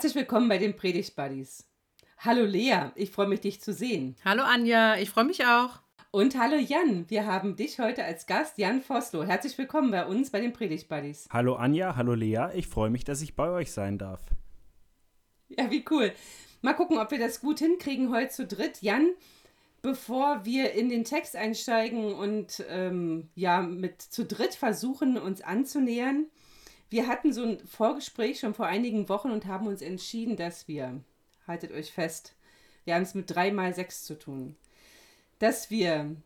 Herzlich willkommen bei den Predigt Buddies. Hallo Lea, ich freue mich, dich zu sehen. Hallo Anja, ich freue mich auch. Und hallo Jan, wir haben dich heute als Gast, Jan Voslo. Herzlich willkommen bei uns bei den Predigt Buddies. Hallo Anja, hallo Lea, ich freue mich, dass ich bei euch sein darf. Ja, wie cool. Mal gucken, ob wir das gut hinkriegen heute zu dritt. Jan, bevor wir in den Text einsteigen und ähm, ja, mit zu dritt versuchen, uns anzunähern, wir hatten so ein Vorgespräch schon vor einigen Wochen und haben uns entschieden, dass wir, haltet euch fest, wir haben es mit 3 mal 6 zu tun, dass wir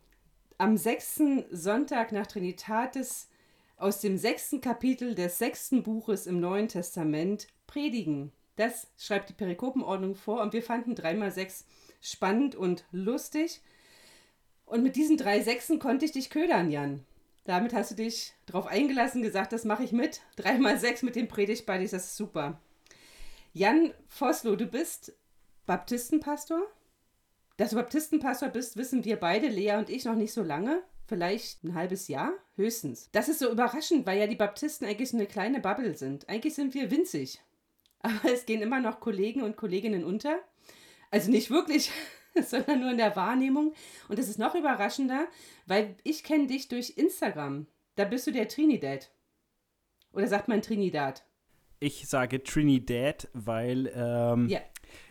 am sechsten Sonntag nach Trinitatis aus dem sechsten Kapitel des sechsten Buches im Neuen Testament predigen. Das schreibt die Perikopenordnung vor und wir fanden 3 mal 6 spannend und lustig. Und mit diesen drei Sechsen konnte ich dich ködern, Jan. Damit hast du dich drauf eingelassen, gesagt, das mache ich mit. Dreimal sechs mit dem Predigtbuddies, das ist super. Jan Voslo, du bist Baptistenpastor. Dass du Baptistenpastor bist, wissen wir beide, Lea und ich, noch nicht so lange. Vielleicht ein halbes Jahr, höchstens. Das ist so überraschend, weil ja die Baptisten eigentlich so eine kleine Bubble sind. Eigentlich sind wir winzig. Aber es gehen immer noch Kollegen und Kolleginnen unter. Also nicht wirklich, sondern nur in der Wahrnehmung. Und das ist noch überraschender, weil ich kenne dich durch Instagram. Da bist du der Trinidad. Oder sagt man Trinidad? Ich sage Trinidad, weil ähm, yeah.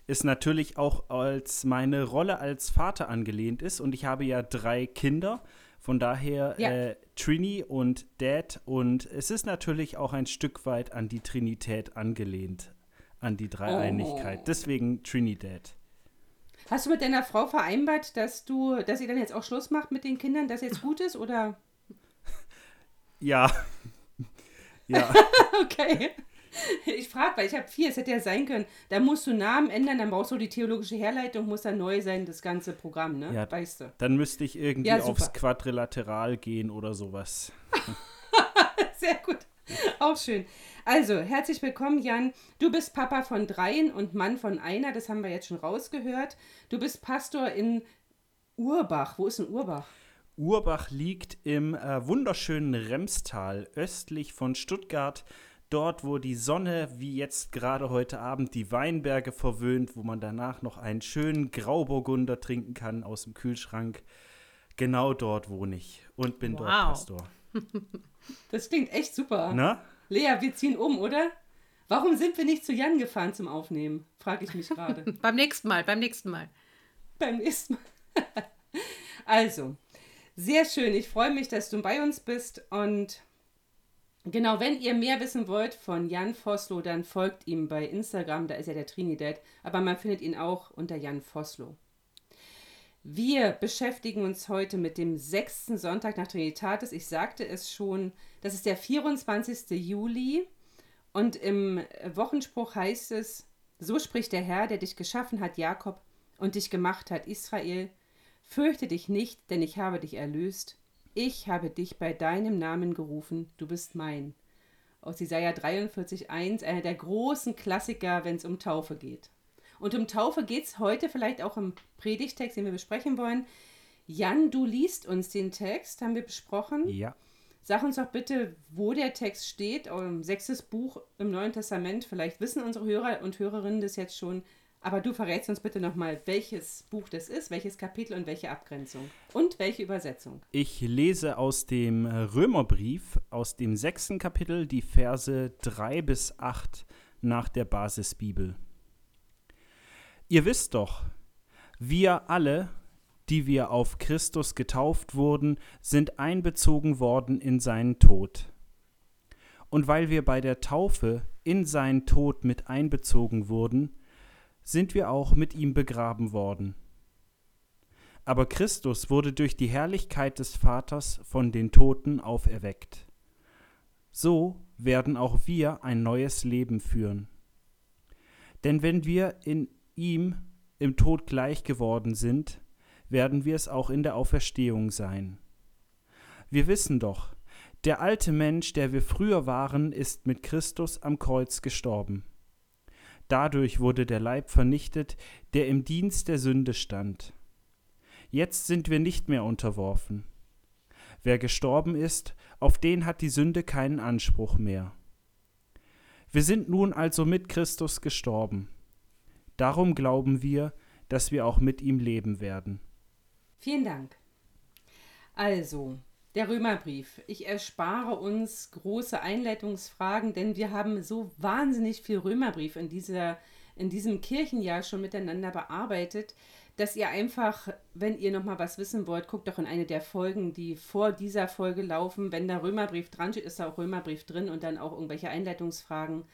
es natürlich auch als meine Rolle als Vater angelehnt ist. Und ich habe ja drei Kinder. Von daher ja. äh, Trini und Dad. Und es ist natürlich auch ein Stück weit an die Trinität angelehnt, an die Dreieinigkeit. Oh. Deswegen Trinidad. Hast du mit deiner Frau vereinbart, dass du, dass sie dann jetzt auch Schluss macht mit den Kindern, dass jetzt gut ist, oder? Ja. ja. okay. Ich frage, weil ich habe vier, es hätte ja sein können, da musst du Namen ändern, dann brauchst du die theologische Herleitung, muss dann neu sein, das ganze Programm, ne? Ja, weißt du. Dann müsste ich irgendwie ja, aufs Quadrilateral gehen oder sowas. Sehr gut. Auch schön. Also, herzlich willkommen, Jan. Du bist Papa von dreien und Mann von einer, das haben wir jetzt schon rausgehört. Du bist Pastor in Urbach. Wo ist denn Urbach? Urbach liegt im äh, wunderschönen Remstal, östlich von Stuttgart. Dort, wo die Sonne, wie jetzt gerade heute Abend, die Weinberge verwöhnt, wo man danach noch einen schönen Grauburgunder trinken kann aus dem Kühlschrank. Genau dort wohne ich und bin wow. dort Pastor. Das klingt echt super. Na? Lea, wir ziehen um, oder? Warum sind wir nicht zu Jan gefahren zum Aufnehmen? Frage ich mich gerade. beim nächsten Mal, beim nächsten Mal. Beim nächsten Mal. also, sehr schön. Ich freue mich, dass du bei uns bist. Und genau, wenn ihr mehr wissen wollt von Jan Voslo, dann folgt ihm bei Instagram. Da ist ja der Trinidad. Aber man findet ihn auch unter Jan Voslo. Wir beschäftigen uns heute mit dem sechsten Sonntag nach Trinitatis. Ich sagte es schon, das ist der 24. Juli und im Wochenspruch heißt es, so spricht der Herr, der dich geschaffen hat, Jakob, und dich gemacht hat, Israel. Fürchte dich nicht, denn ich habe dich erlöst. Ich habe dich bei deinem Namen gerufen, du bist mein. Aus Jesaja 43,1, einer der großen Klassiker, wenn es um Taufe geht. Und um Taufe geht es heute vielleicht auch im Predigtext, den wir besprechen wollen. Jan, du liest uns den Text, haben wir besprochen. Ja. Sag uns doch bitte, wo der Text steht, im sechstes Buch im Neuen Testament. Vielleicht wissen unsere Hörer und Hörerinnen das jetzt schon. Aber du verrätst uns bitte nochmal, welches Buch das ist, welches Kapitel und welche Abgrenzung und welche Übersetzung. Ich lese aus dem Römerbrief, aus dem sechsten Kapitel, die Verse 3 bis 8 nach der Basisbibel. Ihr wisst doch, wir alle, die wir auf Christus getauft wurden, sind einbezogen worden in seinen Tod. Und weil wir bei der Taufe in seinen Tod mit einbezogen wurden, sind wir auch mit ihm begraben worden. Aber Christus wurde durch die Herrlichkeit des Vaters von den Toten auferweckt. So werden auch wir ein neues Leben führen. Denn wenn wir in ihm im Tod gleich geworden sind, werden wir es auch in der Auferstehung sein. Wir wissen doch, der alte Mensch, der wir früher waren, ist mit Christus am Kreuz gestorben. Dadurch wurde der Leib vernichtet, der im Dienst der Sünde stand. Jetzt sind wir nicht mehr unterworfen. Wer gestorben ist, auf den hat die Sünde keinen Anspruch mehr. Wir sind nun also mit Christus gestorben. Darum glauben wir, dass wir auch mit ihm leben werden. Vielen Dank. Also, der Römerbrief. Ich erspare uns große Einleitungsfragen, denn wir haben so wahnsinnig viel Römerbrief in, dieser, in diesem Kirchenjahr schon miteinander bearbeitet, dass ihr einfach, wenn ihr nochmal was wissen wollt, guckt doch in eine der Folgen, die vor dieser Folge laufen. Wenn da Römerbrief dran steht, ist da auch Römerbrief drin und dann auch irgendwelche Einleitungsfragen.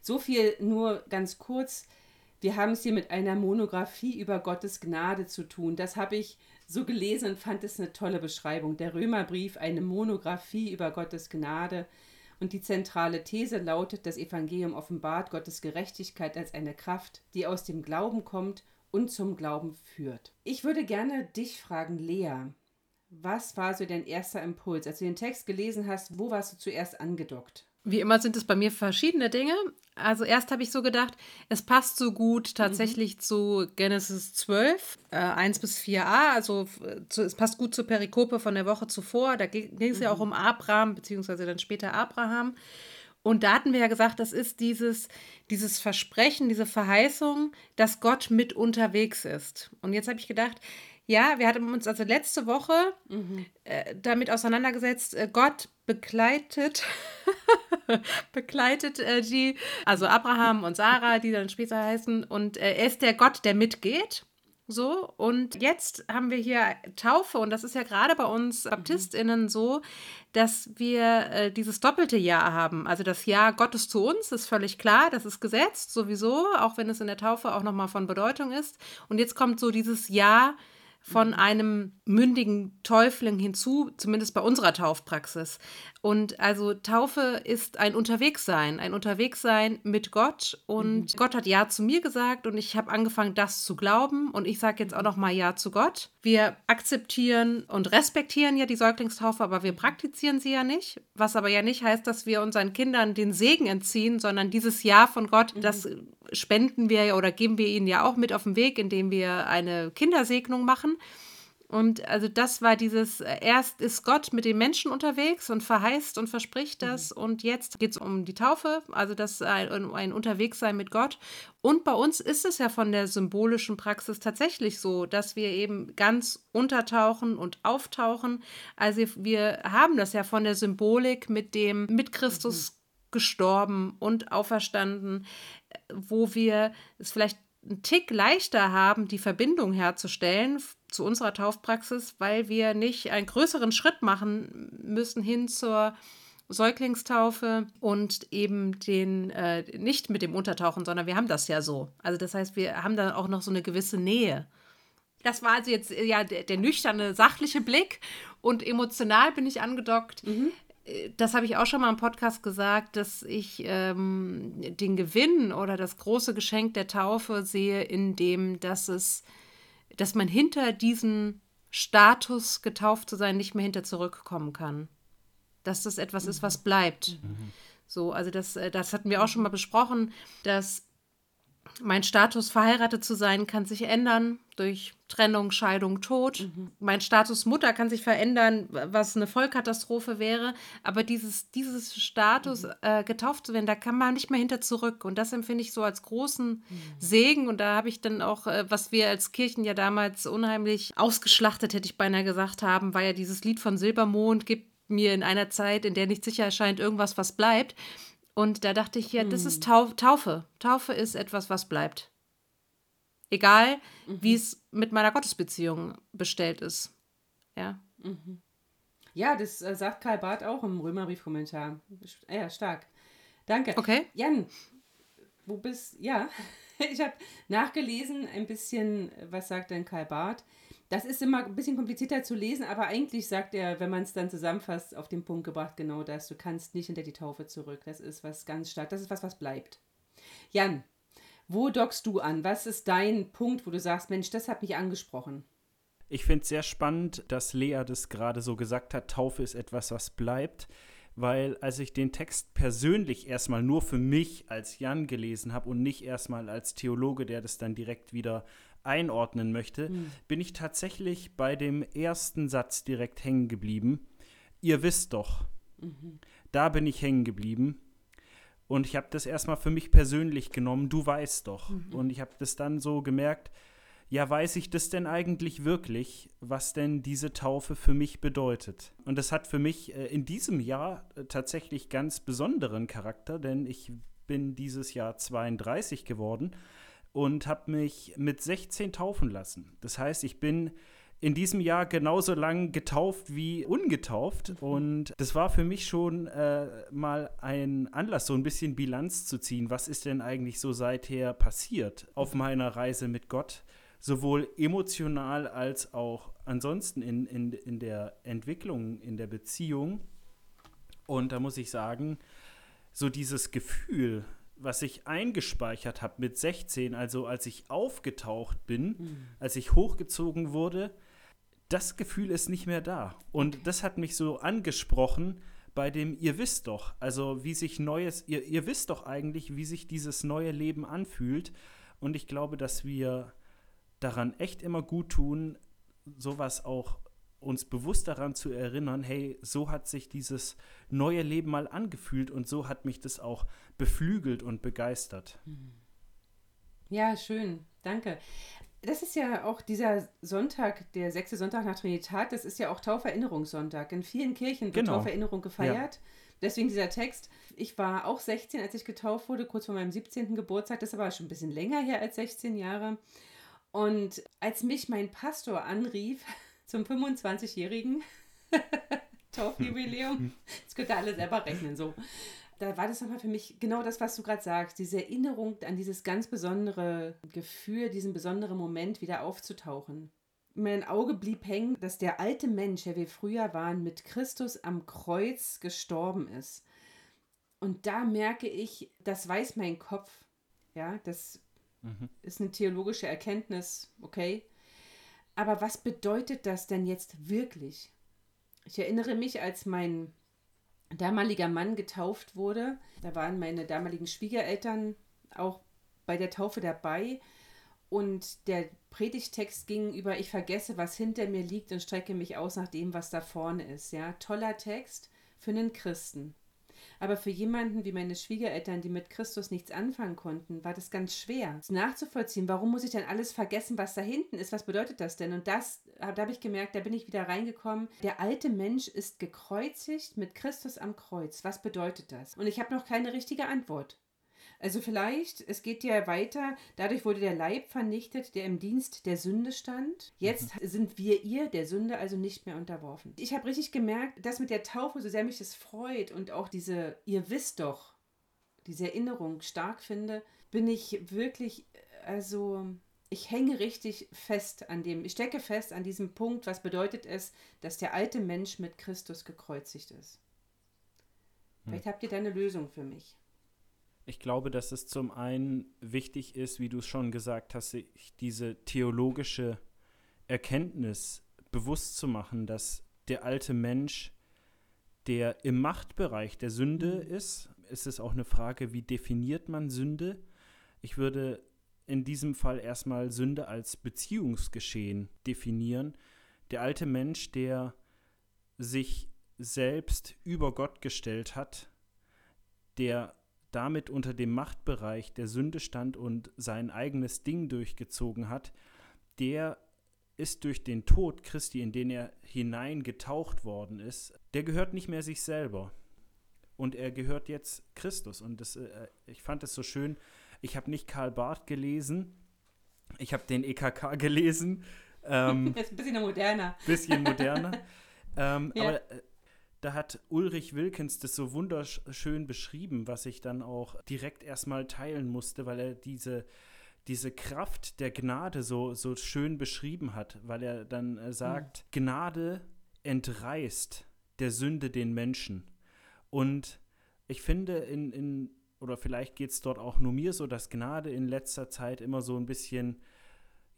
So viel nur ganz kurz. Wir haben es hier mit einer Monographie über Gottes Gnade zu tun. Das habe ich so gelesen und fand es eine tolle Beschreibung. Der Römerbrief, eine Monographie über Gottes Gnade. Und die zentrale These lautet, das Evangelium offenbart Gottes Gerechtigkeit als eine Kraft, die aus dem Glauben kommt und zum Glauben führt. Ich würde gerne dich fragen, Lea, was war so dein erster Impuls? Als du den Text gelesen hast, wo warst du zuerst angedockt? Wie immer sind es bei mir verschiedene Dinge. Also erst habe ich so gedacht, es passt so gut tatsächlich mhm. zu Genesis 12, äh, 1 bis 4a. Also zu, es passt gut zur Perikope von der Woche zuvor. Da ging es mhm. ja auch mhm. um Abraham, beziehungsweise dann später Abraham. Und da hatten wir ja gesagt, das ist dieses, dieses Versprechen, diese Verheißung, dass Gott mit unterwegs ist. Und jetzt habe ich gedacht, ja, wir hatten uns also letzte Woche mhm. äh, damit auseinandergesetzt, äh, Gott begleitet, begleitet äh, die, also Abraham und Sarah, die dann später heißen, und äh, er ist der Gott, der mitgeht. So, und jetzt haben wir hier Taufe, und das ist ja gerade bei uns mhm. BaptistInnen so, dass wir äh, dieses doppelte Jahr haben. Also das Jahr Gottes zu uns ist völlig klar, das ist gesetzt sowieso, auch wenn es in der Taufe auch nochmal von Bedeutung ist. Und jetzt kommt so dieses Jahr von einem mündigen Täufling hinzu, zumindest bei unserer Taufpraxis. Und also Taufe ist ein Unterwegssein, ein Unterwegssein mit Gott. Und mhm. Gott hat Ja zu mir gesagt und ich habe angefangen, das zu glauben. Und ich sage jetzt auch noch mal Ja zu Gott. Wir akzeptieren und respektieren ja die Säuglingstaufe, aber wir praktizieren sie ja nicht. Was aber ja nicht heißt, dass wir unseren Kindern den Segen entziehen, sondern dieses Ja von Gott, mhm. das spenden wir oder geben wir ihnen ja auch mit auf den Weg, indem wir eine Kindersegnung machen. Und also das war dieses, äh, erst ist Gott mit den Menschen unterwegs und verheißt und verspricht das. Mhm. Und jetzt geht es um die Taufe, also das ein, ein Unterwegssein mit Gott. Und bei uns ist es ja von der symbolischen Praxis tatsächlich so, dass wir eben ganz untertauchen und auftauchen. Also wir haben das ja von der Symbolik mit dem, mit Christus mhm. gestorben und auferstanden, äh, wo wir es vielleicht einen Tick leichter haben, die Verbindung herzustellen zu unserer Taufpraxis, weil wir nicht einen größeren Schritt machen müssen hin zur Säuglingstaufe und eben den äh, nicht mit dem Untertauchen, sondern wir haben das ja so. Also das heißt, wir haben dann auch noch so eine gewisse Nähe. Das war also jetzt ja der, der nüchterne, sachliche Blick und emotional bin ich angedockt. Mhm das habe ich auch schon mal im Podcast gesagt, dass ich ähm, den Gewinn oder das große Geschenk der Taufe sehe, in dem, dass es, dass man hinter diesen Status getauft zu sein nicht mehr hinter zurückkommen kann. Dass das etwas mhm. ist, was bleibt. Mhm. So, also das, äh, das hatten wir auch schon mal besprochen, dass mein Status, verheiratet zu sein, kann sich ändern durch Trennung, Scheidung, Tod. Mhm. Mein Status Mutter kann sich verändern, was eine Vollkatastrophe wäre. Aber dieses, dieses Status, mhm. äh, getauft zu werden, da kann man nicht mehr hinter zurück. Und das empfinde ich so als großen mhm. Segen. Und da habe ich dann auch, äh, was wir als Kirchen ja damals unheimlich ausgeschlachtet, hätte ich beinahe gesagt haben, war ja dieses Lied von Silbermond, gibt mir in einer Zeit, in der nicht sicher erscheint, irgendwas, was bleibt. Und da dachte ich, ja, das ist hm. Taufe. Taufe ist etwas, was bleibt. Egal, mhm. wie es mit meiner Gottesbeziehung bestellt ist. Ja. Mhm. Ja, das äh, sagt Karl Barth auch im Römerbrief-Kommentar. Ja, stark. Danke. Okay. Jan, wo bist Ja, ich habe nachgelesen ein bisschen, was sagt denn Karl Barth? Das ist immer ein bisschen komplizierter zu lesen, aber eigentlich sagt er, wenn man es dann zusammenfasst, auf den Punkt gebracht, genau das. Du kannst nicht hinter die Taufe zurück. Das ist was ganz stark. Das ist was, was bleibt. Jan, wo dockst du an? Was ist dein Punkt, wo du sagst, Mensch, das hat mich angesprochen? Ich finde es sehr spannend, dass Lea das gerade so gesagt hat, Taufe ist etwas, was bleibt, weil als ich den Text persönlich erstmal nur für mich als Jan gelesen habe und nicht erstmal als Theologe, der das dann direkt wieder einordnen möchte, hm. bin ich tatsächlich bei dem ersten Satz direkt hängen geblieben. Ihr wisst doch. Mhm. Da bin ich hängen geblieben. Und ich habe das erstmal für mich persönlich genommen, du weißt doch. Mhm. Und ich habe das dann so gemerkt, ja, weiß ich das denn eigentlich wirklich, was denn diese Taufe für mich bedeutet? Und das hat für mich äh, in diesem Jahr äh, tatsächlich ganz besonderen Charakter, denn ich bin dieses Jahr 32 geworden und habe mich mit 16 taufen lassen. Das heißt, ich bin in diesem Jahr genauso lang getauft wie ungetauft. Und das war für mich schon äh, mal ein Anlass, so ein bisschen Bilanz zu ziehen. Was ist denn eigentlich so seither passiert auf meiner Reise mit Gott? sowohl emotional als auch ansonsten in, in, in der Entwicklung, in der Beziehung. Und da muss ich sagen, so dieses Gefühl, was ich eingespeichert habe mit 16, also als ich aufgetaucht bin, mhm. als ich hochgezogen wurde, das Gefühl ist nicht mehr da. Und das hat mich so angesprochen bei dem, ihr wisst doch, also wie sich neues, ihr, ihr wisst doch eigentlich, wie sich dieses neue Leben anfühlt. Und ich glaube, dass wir daran echt immer gut tun, sowas auch uns bewusst daran zu erinnern, hey, so hat sich dieses neue Leben mal angefühlt und so hat mich das auch beflügelt und begeistert. Mhm. Ja, schön, danke. Das ist ja auch dieser Sonntag, der sechste Sonntag nach Trinitat, das ist ja auch Tauferinnerungssonntag. In vielen Kirchen wird genau. Tauferinnerung gefeiert. Ja. Deswegen dieser Text. Ich war auch 16, als ich getauft wurde, kurz vor meinem 17. Geburtstag. Das ist aber schon ein bisschen länger her als 16 Jahre. Und als mich mein Pastor anrief zum 25-jährigen Taufjubiläum, das könnt ihr alle selber rechnen, so. Da war das nochmal für mich genau das, was du gerade sagst, diese Erinnerung an dieses ganz besondere Gefühl, diesen besonderen Moment wieder aufzutauchen. Mein Auge blieb hängen, dass der alte Mensch, der wir früher waren, mit Christus am Kreuz gestorben ist. Und da merke ich, das weiß mein Kopf. Ja, das Mhm. Ist eine theologische Erkenntnis, okay. Aber was bedeutet das denn jetzt wirklich? Ich erinnere mich, als mein damaliger Mann getauft wurde, da waren meine damaligen Schwiegereltern auch bei der Taufe dabei und der Predigtext ging über ich vergesse, was hinter mir liegt und strecke mich aus nach dem, was da vorne ist. Ja, toller Text für einen Christen. Aber für jemanden wie meine Schwiegereltern, die mit Christus nichts anfangen konnten, war das ganz schwer nachzuvollziehen. Warum muss ich denn alles vergessen, was da hinten ist? Was bedeutet das denn? Und das, da habe ich gemerkt, da bin ich wieder reingekommen. Der alte Mensch ist gekreuzigt mit Christus am Kreuz. Was bedeutet das? Und ich habe noch keine richtige Antwort. Also vielleicht, es geht ja weiter, dadurch wurde der Leib vernichtet, der im Dienst der Sünde stand. Jetzt mhm. sind wir ihr, der Sünde, also nicht mehr unterworfen. Ich habe richtig gemerkt, dass mit der Taufe, so sehr mich das freut und auch diese, ihr wisst doch, diese Erinnerung stark finde, bin ich wirklich, also ich hänge richtig fest an dem, ich stecke fest an diesem Punkt, was bedeutet es, dass der alte Mensch mit Christus gekreuzigt ist. Hm. Vielleicht habt ihr da eine Lösung für mich. Ich glaube, dass es zum einen wichtig ist, wie du es schon gesagt hast, sich diese theologische Erkenntnis bewusst zu machen, dass der alte Mensch, der im Machtbereich der Sünde mhm. ist, ist es auch eine Frage, wie definiert man Sünde? Ich würde in diesem Fall erstmal Sünde als Beziehungsgeschehen definieren. Der alte Mensch, der sich selbst über Gott gestellt hat, der damit unter dem Machtbereich der Sünde stand und sein eigenes Ding durchgezogen hat, der ist durch den Tod Christi, in den er hineingetaucht worden ist, der gehört nicht mehr sich selber. Und er gehört jetzt Christus. Und das, äh, ich fand es so schön. Ich habe nicht Karl Barth gelesen, ich habe den EKK gelesen. Ähm, das ist ein bisschen moderner. Bisschen moderner. ähm, ja. Aber äh, da hat Ulrich Wilkins das so wunderschön beschrieben, was ich dann auch direkt erstmal teilen musste, weil er diese, diese Kraft der Gnade so, so schön beschrieben hat, weil er dann äh, sagt, mhm. Gnade entreißt der Sünde den Menschen. Und ich finde, in, in oder vielleicht geht es dort auch nur mir so, dass Gnade in letzter Zeit immer so ein bisschen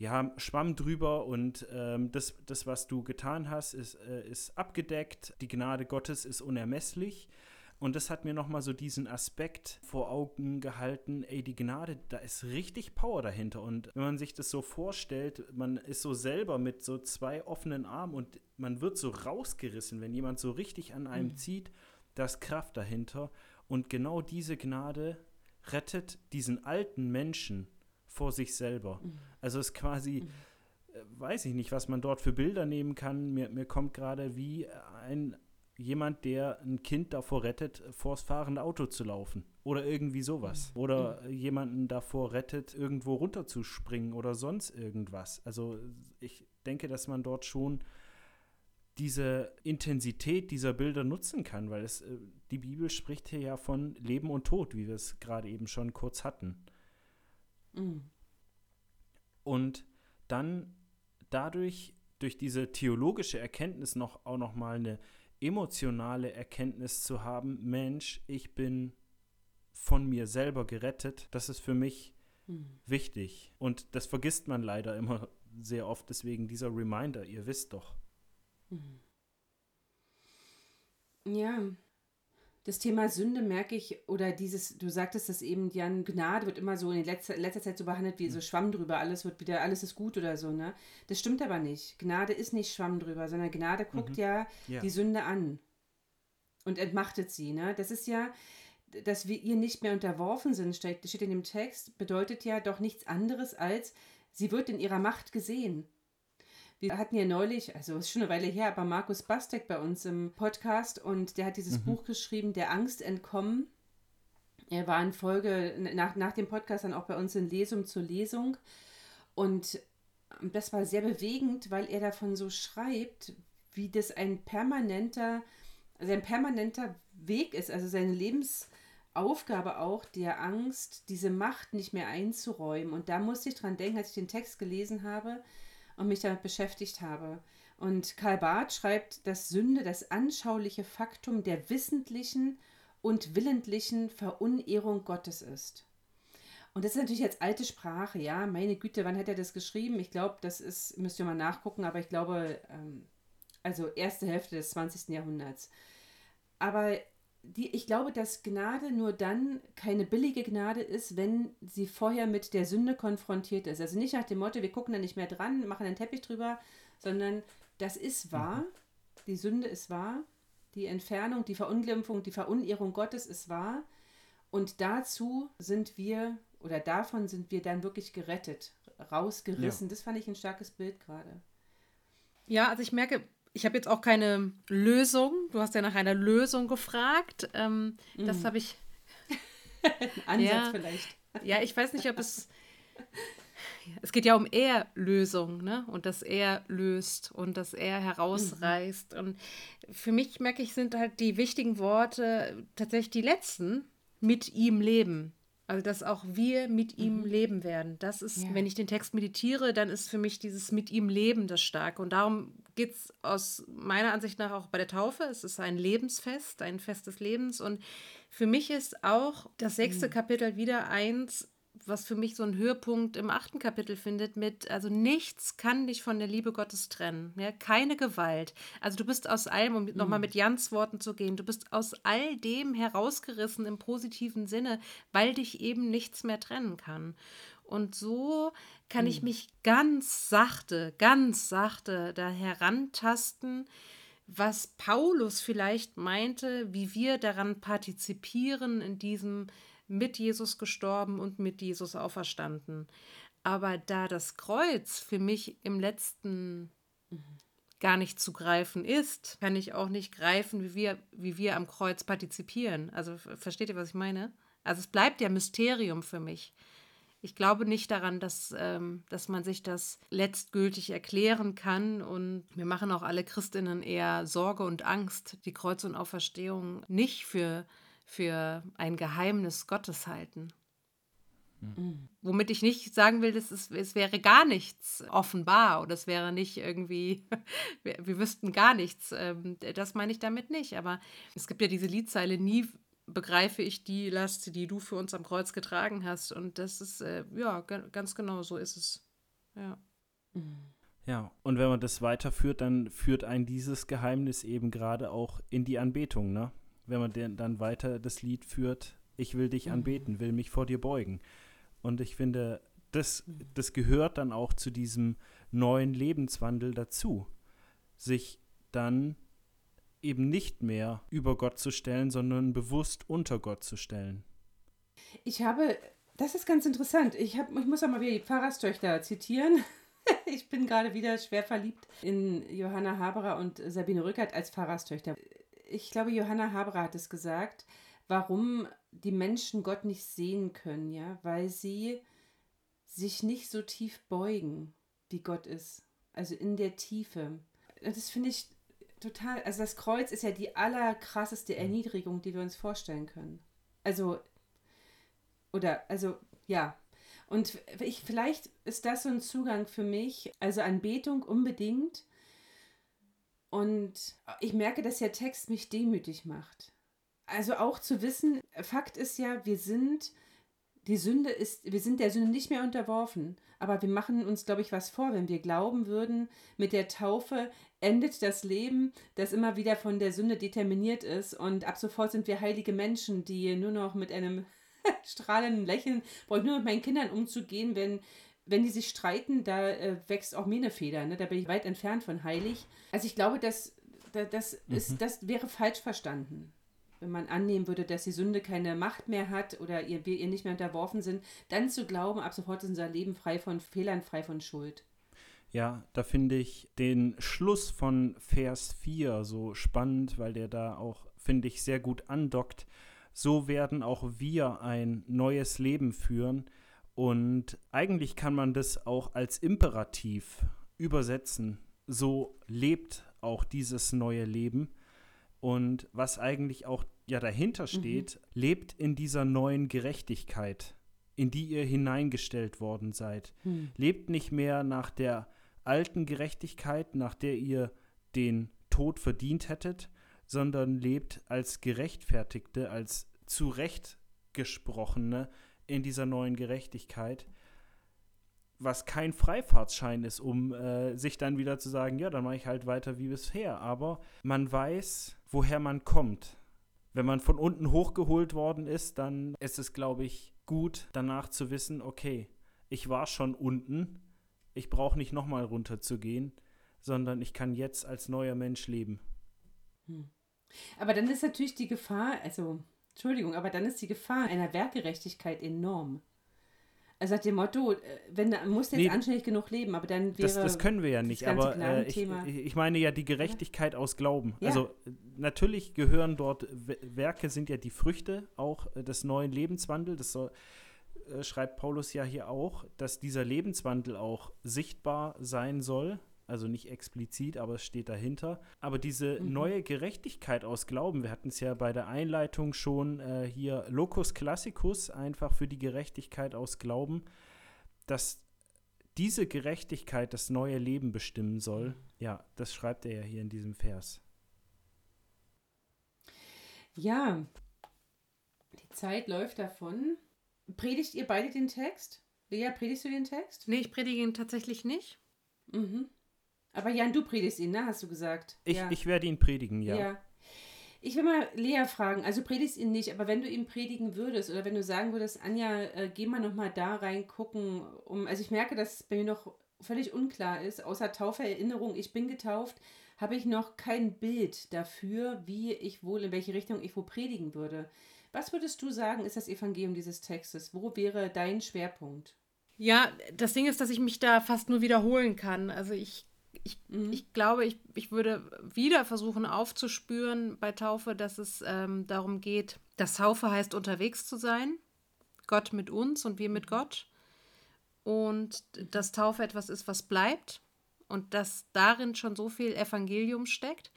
ja, Schwamm drüber und ähm, das, das, was du getan hast, ist, äh, ist abgedeckt. Die Gnade Gottes ist unermesslich. Und das hat mir nochmal so diesen Aspekt vor Augen gehalten, ey, die Gnade, da ist richtig Power dahinter. Und wenn man sich das so vorstellt, man ist so selber mit so zwei offenen Armen und man wird so rausgerissen, wenn jemand so richtig an einem mhm. zieht, da ist Kraft dahinter. Und genau diese Gnade rettet diesen alten Menschen vor sich selber. Mhm. Also es ist quasi, mhm. äh, weiß ich nicht, was man dort für Bilder nehmen kann. Mir, mir kommt gerade wie ein jemand, der ein Kind davor rettet, vors fahrende Auto zu laufen. Oder irgendwie sowas. Mhm. Oder mhm. jemanden davor rettet, irgendwo runterzuspringen oder sonst irgendwas. Also ich denke, dass man dort schon diese Intensität dieser Bilder nutzen kann, weil es, äh, die Bibel spricht hier ja von Leben und Tod, wie wir es gerade eben schon kurz hatten. Mhm. Und dann dadurch, durch diese theologische Erkenntnis noch auch noch mal eine emotionale Erkenntnis zu haben, Mensch, ich bin von mir selber gerettet, das ist für mich mhm. wichtig. Und das vergisst man leider immer sehr oft, deswegen dieser Reminder, ihr wisst doch. Mhm. Ja, das Thema Sünde merke ich, oder dieses, du sagtest das eben, Jan, Gnade wird immer so in letzter, letzter Zeit so behandelt wie so hm. Schwamm drüber, alles wird wieder, alles ist gut oder so, ne? Das stimmt aber nicht. Gnade ist nicht Schwamm drüber, sondern Gnade guckt mhm. ja, ja die Sünde an und entmachtet sie, ne? Das ist ja, dass wir ihr nicht mehr unterworfen sind, steht, steht in dem Text, bedeutet ja doch nichts anderes als, sie wird in ihrer Macht gesehen. Wir hatten ja neulich, also ist schon eine Weile her, aber Markus Bastek bei uns im Podcast und der hat dieses mhm. Buch geschrieben, Der Angst entkommen. Er war in Folge nach, nach dem Podcast dann auch bei uns in Lesung zur Lesung. Und das war sehr bewegend, weil er davon so schreibt, wie das ein permanenter, also ein permanenter Weg ist, also seine Lebensaufgabe auch, der Angst, diese Macht nicht mehr einzuräumen. Und da musste ich dran denken, als ich den Text gelesen habe, und mich damit beschäftigt habe. Und Karl Barth schreibt, dass Sünde das anschauliche Faktum der wissentlichen und willentlichen Verunehrung Gottes ist. Und das ist natürlich jetzt alte Sprache, ja. Meine Güte, wann hat er das geschrieben? Ich glaube, das ist, müsst ihr mal nachgucken, aber ich glaube, ähm, also erste Hälfte des 20. Jahrhunderts. Aber die, ich glaube, dass Gnade nur dann keine billige Gnade ist, wenn sie vorher mit der Sünde konfrontiert ist. Also nicht nach dem Motto, wir gucken da nicht mehr dran, machen einen Teppich drüber, sondern das ist wahr, mhm. die Sünde ist wahr, die Entfernung, die Verunglimpfung, die Verunehrung Gottes ist wahr. Und dazu sind wir, oder davon sind wir dann wirklich gerettet, rausgerissen. Ja. Das fand ich ein starkes Bild gerade. Ja, also ich merke, ich habe jetzt auch keine Lösung. Du hast ja nach einer Lösung gefragt. Ähm, mm. Das habe ich. Ansatz ja, vielleicht. Ja, ich weiß nicht, ob es. Es geht ja um Er-Lösung, ne? Und dass er löst und dass er herausreißt. Mhm. Und für mich merke ich, sind halt die wichtigen Worte tatsächlich die letzten mit ihm leben. Also, dass auch wir mit ihm mhm. leben werden. Das ist, ja. wenn ich den Text meditiere, dann ist für mich dieses mit ihm Leben das Starke. Und darum geht es aus meiner Ansicht nach auch bei der Taufe. Es ist ein Lebensfest, ein Fest des Lebens. Und für mich ist auch das sechste mhm. Kapitel wieder eins, was für mich so einen Höhepunkt im achten Kapitel findet, mit, also nichts kann dich von der Liebe Gottes trennen. Ja? Keine Gewalt. Also du bist aus allem, um mhm. nochmal mit Jans Worten zu gehen, du bist aus all dem herausgerissen im positiven Sinne, weil dich eben nichts mehr trennen kann. Und so kann ich mich ganz sachte, ganz sachte da herantasten, was Paulus vielleicht meinte, wie wir daran partizipieren in diesem mit Jesus gestorben und mit Jesus auferstanden. Aber da das Kreuz für mich im letzten gar nicht zu greifen ist, kann ich auch nicht greifen, wie wir, wie wir am Kreuz partizipieren. Also versteht ihr, was ich meine? Also es bleibt ja Mysterium für mich. Ich glaube nicht daran, dass, ähm, dass man sich das letztgültig erklären kann. Und wir machen auch alle Christinnen eher Sorge und Angst, die Kreuz und Auferstehung nicht für für ein Geheimnis Gottes halten. Mhm. Womit ich nicht sagen will, dass es, es wäre gar nichts offenbar oder es wäre nicht irgendwie, wir, wir wüssten gar nichts. Ähm, das meine ich damit nicht. Aber es gibt ja diese Liedzeile, nie begreife ich die Last, die du für uns am Kreuz getragen hast. Und das ist, äh, ja, ganz genau so ist es. Ja. Ja, und wenn man das weiterführt, dann führt ein dieses Geheimnis eben gerade auch in die Anbetung, ne? wenn man den, dann weiter das Lied führt, ich will dich mhm. anbeten, will mich vor dir beugen. Und ich finde, das, das gehört dann auch zu diesem neuen Lebenswandel dazu, sich dann eben nicht mehr über Gott zu stellen, sondern bewusst unter Gott zu stellen. Ich habe, das ist ganz interessant. Ich, hab, ich muss auch mal wieder die Pfarrerstöchter zitieren. ich bin gerade wieder schwer verliebt in Johanna Haberer und Sabine Rückert als Pfarrerstöchter. Ich glaube, Johanna Haberer hat es gesagt, warum die Menschen Gott nicht sehen können, ja, weil sie sich nicht so tief beugen, wie Gott ist. Also in der Tiefe. Das finde ich total, also das Kreuz ist ja die allerkrasseste Erniedrigung, die wir uns vorstellen können. Also, oder, also, ja. Und ich, vielleicht ist das so ein Zugang für mich, also Anbetung unbedingt. Und ich merke, dass der Text mich demütig macht. Also auch zu wissen, Fakt ist ja, wir sind die Sünde ist, wir sind der Sünde nicht mehr unterworfen, aber wir machen uns, glaube ich, was vor, wenn wir glauben würden, mit der Taufe endet das Leben, das immer wieder von der Sünde determiniert ist und ab sofort sind wir heilige Menschen, die nur noch mit einem strahlenden Lächeln, brauche ich nur mit meinen Kindern umzugehen, wenn, wenn die sich streiten, da äh, wächst auch mir eine Feder, ne? da bin ich weit entfernt von heilig. Also ich glaube, dass, das, das, ist, mhm. das wäre falsch verstanden wenn man annehmen würde, dass die Sünde keine Macht mehr hat oder ihr, wir ihr nicht mehr unterworfen sind, dann zu glauben, ab sofort ist unser Leben frei von Fehlern, frei von Schuld. Ja, da finde ich den Schluss von Vers 4 so spannend, weil der da auch, finde ich, sehr gut andockt. So werden auch wir ein neues Leben führen. Und eigentlich kann man das auch als Imperativ übersetzen. So lebt auch dieses neue Leben. Und was eigentlich auch ja dahinter mhm. steht, mhm. lebt in dieser neuen Gerechtigkeit, in die ihr hineingestellt worden seid. Mhm. Lebt nicht mehr nach der alten Gerechtigkeit, nach der ihr den Tod verdient hättet, sondern lebt als Gerechtfertigte, als zurechtgesprochene in dieser neuen Gerechtigkeit, was kein Freifahrtsschein ist, um äh, sich dann wieder zu sagen, ja, dann mache ich halt weiter wie bisher. Aber man weiß, woher man kommt wenn man von unten hochgeholt worden ist, dann ist es, glaube ich, gut danach zu wissen, okay, ich war schon unten, ich brauche nicht nochmal runterzugehen, sondern ich kann jetzt als neuer Mensch leben. Hm. Aber dann ist natürlich die Gefahr, also Entschuldigung, aber dann ist die Gefahr einer Werkgerechtigkeit enorm. Also nach dem Motto, äh, wenn du musst jetzt nee, anständig genug leben, aber dann wäre das, das können wir ja nicht. Aber äh, ich, ich, meine ja die Gerechtigkeit ja. aus Glauben. Ja. Also natürlich gehören dort Werke sind ja die Früchte auch äh, des neuen Lebenswandels. Das soll, äh, schreibt Paulus ja hier auch, dass dieser Lebenswandel auch sichtbar sein soll also nicht explizit, aber es steht dahinter. Aber diese mhm. neue Gerechtigkeit aus Glauben, wir hatten es ja bei der Einleitung schon äh, hier Locus Classicus, einfach für die Gerechtigkeit aus Glauben, dass diese Gerechtigkeit das neue Leben bestimmen soll. Mhm. Ja, das schreibt er ja hier in diesem Vers. Ja, die Zeit läuft davon. Predigt ihr beide den Text? Lea, predigst du den Text? Nee, ich predige ihn tatsächlich nicht. Mhm. Aber Jan, du predigst ihn, ne? Hast du gesagt. Ich, ja. ich werde ihn predigen, ja. ja. Ich will mal Lea fragen, also predigst ihn nicht, aber wenn du ihn predigen würdest oder wenn du sagen würdest, Anja, äh, geh mal nochmal da rein gucken, um, also ich merke, dass es bei mir noch völlig unklar ist, außer Tauferinnerung, ich bin getauft, habe ich noch kein Bild dafür, wie ich wohl, in welche Richtung ich wo predigen würde. Was würdest du sagen, ist das Evangelium dieses Textes? Wo wäre dein Schwerpunkt? Ja, das Ding ist, dass ich mich da fast nur wiederholen kann. Also ich ich, mhm. ich glaube, ich, ich würde wieder versuchen aufzuspüren bei Taufe, dass es ähm, darum geht, dass Taufe heißt, unterwegs zu sein. Gott mit uns und wir mit mhm. Gott. Und dass Taufe etwas ist, was bleibt. Und dass darin schon so viel Evangelium steckt.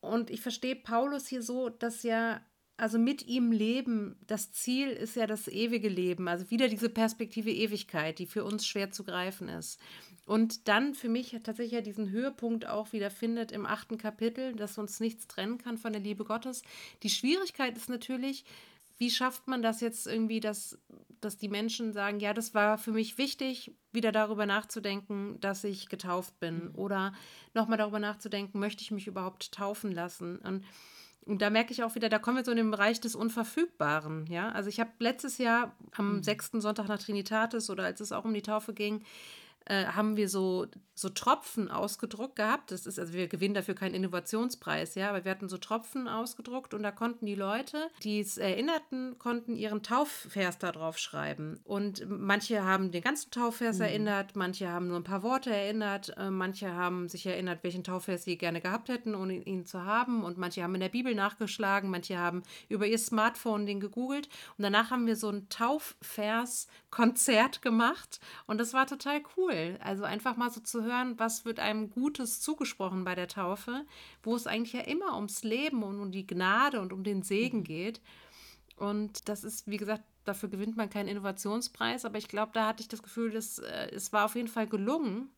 Und ich verstehe Paulus hier so, dass ja also mit ihm leben, das Ziel ist ja das ewige Leben, also wieder diese Perspektive Ewigkeit, die für uns schwer zu greifen ist. Und dann für mich tatsächlich ja diesen Höhepunkt auch wieder findet im achten Kapitel, dass uns nichts trennen kann von der Liebe Gottes. Die Schwierigkeit ist natürlich, wie schafft man das jetzt irgendwie, dass, dass die Menschen sagen, ja, das war für mich wichtig, wieder darüber nachzudenken, dass ich getauft bin mhm. oder nochmal darüber nachzudenken, möchte ich mich überhaupt taufen lassen? Und und da merke ich auch wieder, da kommen wir so in den Bereich des Unverfügbaren. Ja, also ich habe letztes Jahr am mhm. sechsten Sonntag nach Trinitatis oder als es auch um die Taufe ging, äh, haben wir so, so Tropfen ausgedruckt gehabt. Das ist, also wir gewinnen dafür keinen Innovationspreis, ja, aber wir hatten so Tropfen ausgedruckt und da konnten die Leute, die es erinnerten, konnten ihren Taufvers da drauf schreiben. Und manche haben den ganzen Taufvers mhm. erinnert, manche haben nur ein paar Worte erinnert, äh, manche haben sich erinnert, welchen Taufvers sie gerne gehabt hätten, ohne ihn zu haben. Und manche haben in der Bibel nachgeschlagen, manche haben über ihr Smartphone den gegoogelt. Und danach haben wir so ein Tauffers-Konzert gemacht und das war total cool cool. Also einfach mal so zu hören, was wird einem Gutes zugesprochen bei der Taufe, wo es eigentlich ja immer ums Leben und um die Gnade und um den Segen mhm. geht. Und das ist, wie gesagt, dafür gewinnt man keinen Innovationspreis, aber ich glaube, da hatte ich das Gefühl, dass äh, es war auf jeden Fall gelungen,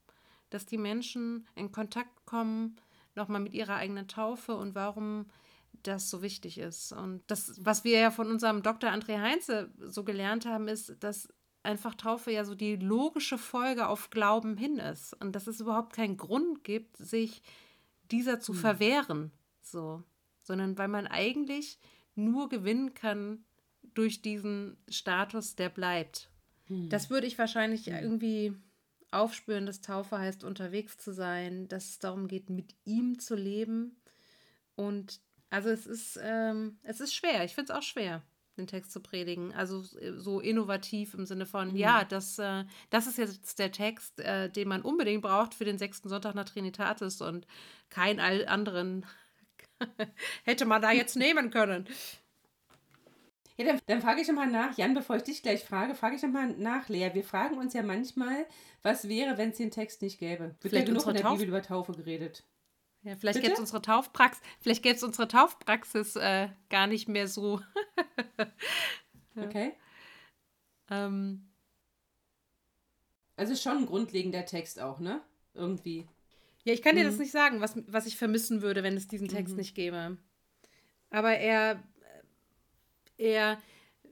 dass die Menschen in Kontakt kommen, nochmal mit ihrer eigenen Taufe und warum das so wichtig ist. Und das, was wir ja von unserem Dr. André Heinze so gelernt haben, ist, dass einfach Taufe ja so die logische Folge auf Glauben hin ist und dass es überhaupt keinen Grund gibt, sich dieser zu hm. verwehren, so, sondern weil man eigentlich nur gewinnen kann durch diesen Status, der bleibt. Hm. Das würde ich wahrscheinlich hm. irgendwie aufspüren, dass Taufe heißt, unterwegs zu sein, dass es darum geht, mit ihm zu leben. Und also es ist, ähm, es ist schwer. Ich finde es auch schwer den Text zu predigen. Also äh, so innovativ im Sinne von, mhm. ja, das, äh, das ist jetzt der Text, äh, den man unbedingt braucht für den sechsten Sonntag nach Trinitatis und keinen anderen hätte man da jetzt nehmen können. Ja, dann, dann frage ich nochmal nach, Jan, bevor ich dich gleich frage, frage ich nochmal nach, Lea. Wir fragen uns ja manchmal, was wäre, wenn es den Text nicht gäbe. Wird ja genug in der Tauf Bibel über Taufe geredet. Ja, vielleicht gäbe es unsere Taufpraxis, vielleicht gäbe es unsere Taufpraxis äh, gar nicht mehr so. okay. Ähm. Also schon ein grundlegender Text auch, ne? Irgendwie. Ja, ich kann dir das mhm. nicht sagen, was, was ich vermissen würde, wenn es diesen Text mhm. nicht gäbe. Aber er, er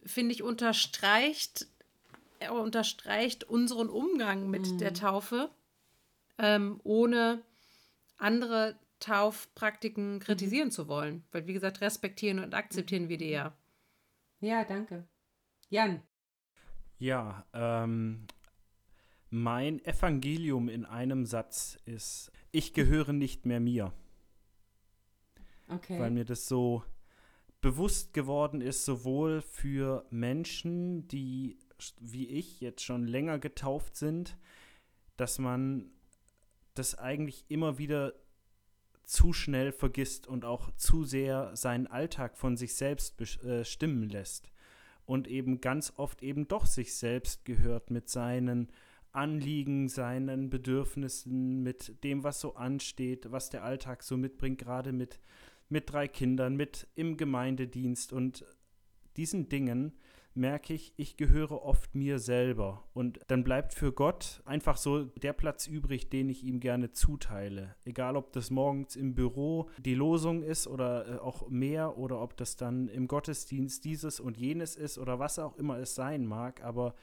finde ich, unterstreicht, er unterstreicht unseren Umgang mit mhm. der Taufe, ähm, ohne andere Taufpraktiken mhm. kritisieren mhm. zu wollen. Weil, wie gesagt, respektieren und akzeptieren wir die ja. Ja, danke. Jan. Ja, ähm, mein Evangelium in einem Satz ist, ich gehöre nicht mehr mir. Okay. Weil mir das so bewusst geworden ist, sowohl für Menschen, die wie ich jetzt schon länger getauft sind, dass man das eigentlich immer wieder zu schnell vergisst und auch zu sehr seinen Alltag von sich selbst bestimmen äh, lässt und eben ganz oft eben doch sich selbst gehört mit seinen Anliegen, seinen Bedürfnissen, mit dem, was so ansteht, was der Alltag so mitbringt, gerade mit, mit drei Kindern, mit im Gemeindedienst und diesen Dingen merke ich, ich gehöre oft mir selber. Und dann bleibt für Gott einfach so der Platz übrig, den ich ihm gerne zuteile. Egal, ob das morgens im Büro die Losung ist oder äh, auch mehr oder ob das dann im Gottesdienst dieses und jenes ist oder was auch immer es sein mag. Aber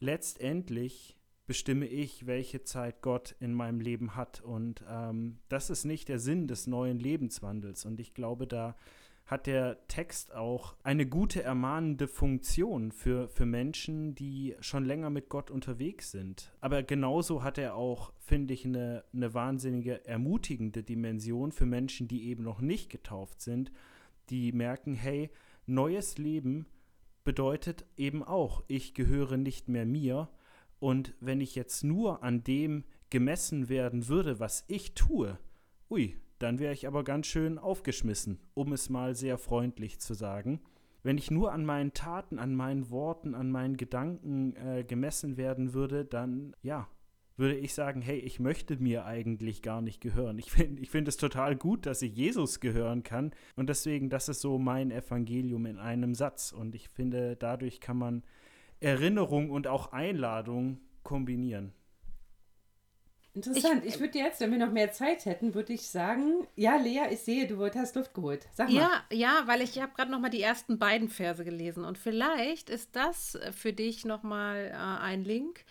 letztendlich bestimme ich, welche Zeit Gott in meinem Leben hat. Und ähm, das ist nicht der Sinn des neuen Lebenswandels. Und ich glaube, da hat der Text auch eine gute ermahnende Funktion für, für Menschen, die schon länger mit Gott unterwegs sind. Aber genauso hat er auch, finde ich, eine, eine wahnsinnige ermutigende Dimension für Menschen, die eben noch nicht getauft sind, die merken, hey, neues Leben bedeutet eben auch, ich gehöre nicht mehr mir. Und wenn ich jetzt nur an dem gemessen werden würde, was ich tue, ui, dann wäre ich aber ganz schön aufgeschmissen, um es mal sehr freundlich zu sagen. Wenn ich nur an meinen Taten, an meinen Worten, an meinen Gedanken äh, gemessen werden würde, dann ja, würde ich sagen, hey, ich möchte mir eigentlich gar nicht gehören. Ich finde ich find es total gut, dass ich Jesus gehören kann. Und deswegen, das ist so mein Evangelium in einem Satz. Und ich finde, dadurch kann man Erinnerung und auch Einladung kombinieren. Interessant. Ich, ich würde jetzt, wenn wir noch mehr Zeit hätten, würde ich sagen, ja, Lea, ich sehe, du hast Luft geholt. Sag mal. Ja, ja, weil ich habe gerade noch mal die ersten beiden Verse gelesen und vielleicht ist das für dich noch mal äh, ein Link,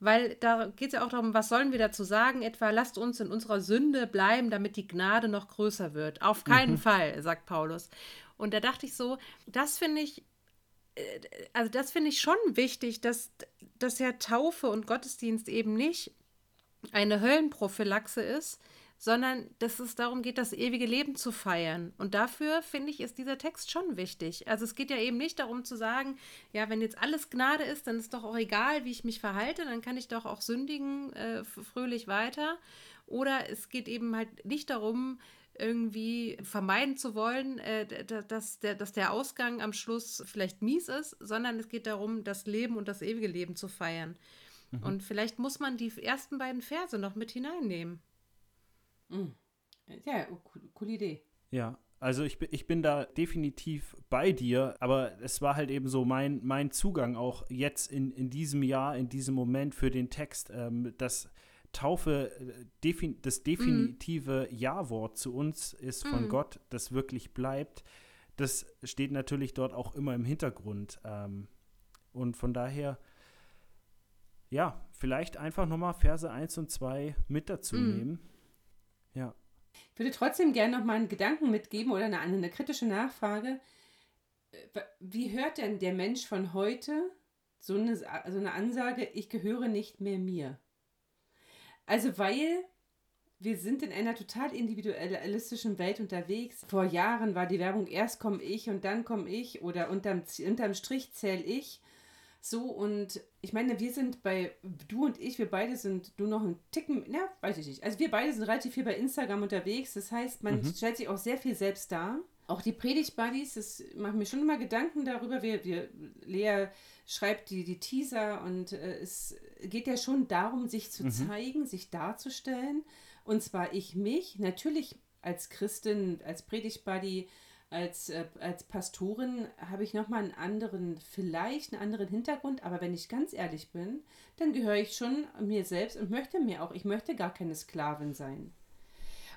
weil da geht es ja auch darum, was sollen wir dazu sagen? Etwa, lasst uns in unserer Sünde bleiben, damit die Gnade noch größer wird. Auf keinen mhm. Fall, sagt Paulus. Und da dachte ich so, das finde ich äh, also das finde ich schon wichtig, dass, dass ja Taufe und Gottesdienst eben nicht eine Höllenprophylaxe ist, sondern dass es darum geht, das ewige Leben zu feiern. Und dafür, finde ich, ist dieser Text schon wichtig. Also es geht ja eben nicht darum zu sagen, ja, wenn jetzt alles Gnade ist, dann ist doch auch egal, wie ich mich verhalte, dann kann ich doch auch sündigen äh, fröhlich weiter. Oder es geht eben halt nicht darum, irgendwie vermeiden zu wollen, äh, dass, der, dass der Ausgang am Schluss vielleicht mies ist, sondern es geht darum, das Leben und das ewige Leben zu feiern. Mhm. Und vielleicht muss man die ersten beiden Verse noch mit hineinnehmen. Mhm. Ja, oh, coole Idee. Ja, also ich, ich bin da definitiv bei dir, aber es war halt eben so mein, mein Zugang auch jetzt in, in diesem Jahr, in diesem Moment für den Text, ähm, dass Taufe äh, defin das definitive mm. Ja-Wort zu uns ist von mm. Gott, das wirklich bleibt. Das steht natürlich dort auch immer im Hintergrund. Ähm, und von daher, ja, vielleicht einfach nochmal Verse 1 und 2 mit dazu mm. nehmen. Ja. Ich würde trotzdem gerne noch mal einen Gedanken mitgeben oder eine, eine kritische Nachfrage. Äh, wie hört denn der Mensch von heute so eine, so eine Ansage, ich gehöre nicht mehr mir? Also, weil wir sind in einer total individualistischen Welt unterwegs. Vor Jahren war die Werbung, erst komme ich und dann komme ich oder unterm, unterm Strich zähle ich. So, und ich meine, wir sind bei, du und ich, wir beide sind, du noch ein Ticken, na, weiß ich nicht. Also wir beide sind relativ viel bei Instagram unterwegs. Das heißt, man mhm. stellt sich auch sehr viel selbst dar. Auch die Predigt-Buddies, das macht mir schon immer Gedanken darüber. Wir, wir, Lea schreibt die, die Teaser und äh, es geht ja schon darum, sich zu mhm. zeigen, sich darzustellen. Und zwar ich mich, natürlich als Christin, als Predigt-Buddy, als, äh, als Pastorin habe ich nochmal einen anderen, vielleicht einen anderen Hintergrund, aber wenn ich ganz ehrlich bin, dann gehöre ich schon mir selbst und möchte mir auch, ich möchte gar keine Sklavin sein.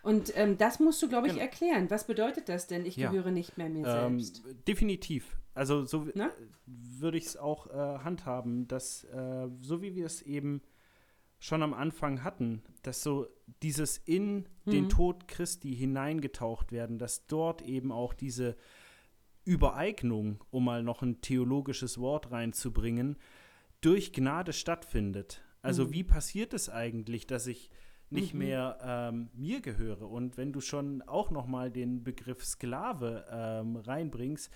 Und ähm, das musst du, glaube ich, genau. erklären. Was bedeutet das denn? Ich ja. gehöre nicht mehr mir ähm, selbst. Definitiv. Also so würde ich es auch äh, handhaben, dass äh, so wie wir es eben schon am Anfang hatten, dass so dieses in mhm. den Tod Christi hineingetaucht werden, dass dort eben auch diese Übereignung, um mal noch ein theologisches Wort reinzubringen, durch Gnade stattfindet. Also mhm. wie passiert es eigentlich, dass ich nicht mhm. mehr ähm, mir gehöre? Und wenn du schon auch noch mal den Begriff Sklave ähm, reinbringst,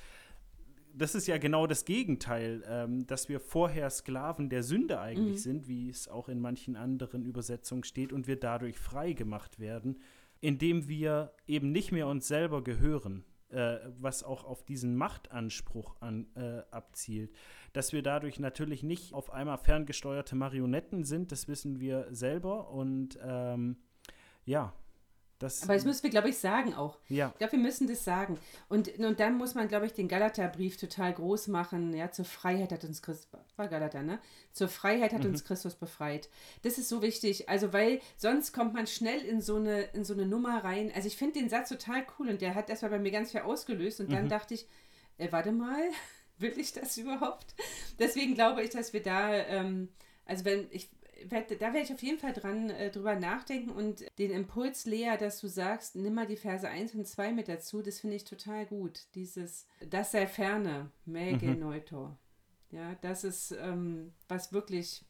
das ist ja genau das Gegenteil, ähm, dass wir vorher Sklaven der Sünde eigentlich mhm. sind, wie es auch in manchen anderen Übersetzungen steht, und wir dadurch frei gemacht werden, indem wir eben nicht mehr uns selber gehören, äh, was auch auf diesen Machtanspruch an, äh, abzielt. Dass wir dadurch natürlich nicht auf einmal ferngesteuerte Marionetten sind, das wissen wir selber und ähm, ja, das, Aber das müssen wir, glaube ich, sagen auch. Ja. Ich glaube, wir müssen das sagen. Und, und dann muss man, glaube ich, den Galaterbrief total groß machen. Ja, zur Freiheit hat uns Christus, war Galater, ne? Zur Freiheit hat mhm. uns Christus befreit. Das ist so wichtig. Also, weil sonst kommt man schnell in so eine, in so eine Nummer rein. Also, ich finde den Satz total cool und der hat erstmal bei mir ganz viel ausgelöst. Und dann mhm. dachte ich, äh, warte mal, will ich das überhaupt? Deswegen glaube ich, dass wir da, ähm, also wenn ich, werd, da werde ich auf jeden Fall dran äh, drüber nachdenken und den Impuls, Lea, dass du sagst, nimm mal die Verse 1 und 2 mit dazu, das finde ich total gut. Dieses, das sei ferne, Mäge mhm. Neutor. Ja, das ist ähm, was wirklich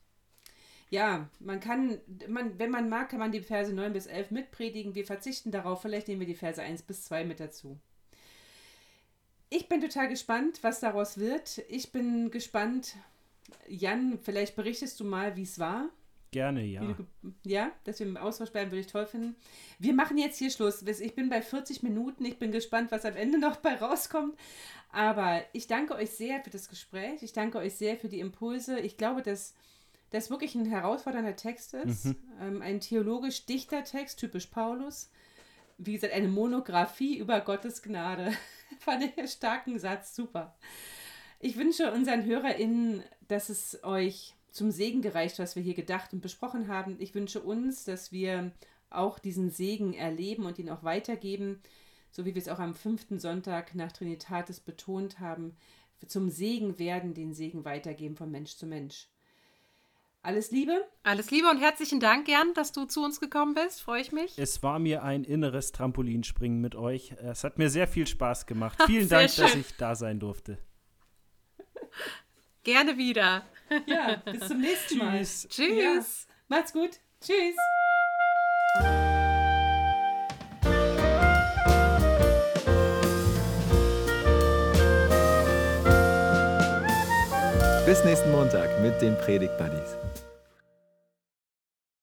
ja, man kann, man, wenn man mag, kann man die Verse 9 bis 11 mitpredigen. Wir verzichten darauf, vielleicht nehmen wir die Verse 1 bis 2 mit dazu. Ich bin total gespannt, was daraus wird. Ich bin gespannt, Jan, vielleicht berichtest du mal, wie es war. Gerne, ja. Ja, dass wir im Austausch bleiben, würde ich toll finden. Wir machen jetzt hier Schluss. Ich bin bei 40 Minuten. Ich bin gespannt, was am Ende noch bei rauskommt. Aber ich danke euch sehr für das Gespräch. Ich danke euch sehr für die Impulse. Ich glaube, dass das wirklich ein herausfordernder Text ist. Mhm. Ähm, ein theologisch dichter Text, typisch Paulus. Wie gesagt, eine Monographie über Gottes Gnade. Fand ich einen starken Satz. Super. Ich wünsche unseren HörerInnen, dass es euch zum Segen gereicht, was wir hier gedacht und besprochen haben. Ich wünsche uns, dass wir auch diesen Segen erleben und ihn auch weitergeben, so wie wir es auch am fünften Sonntag nach Trinitatis betont haben, zum Segen werden, den Segen weitergeben von Mensch zu Mensch. Alles Liebe. Alles Liebe und herzlichen Dank, Jan, dass du zu uns gekommen bist. Freue ich mich. Es war mir ein inneres Trampolinspringen mit euch. Es hat mir sehr viel Spaß gemacht. Vielen Dank, schön. dass ich da sein durfte. Gerne wieder. Ja, bis zum nächsten Mal. Tschüss. Tschüss. Ja. Macht's gut. Tschüss. Bis nächsten Montag mit den Predigt Buddies.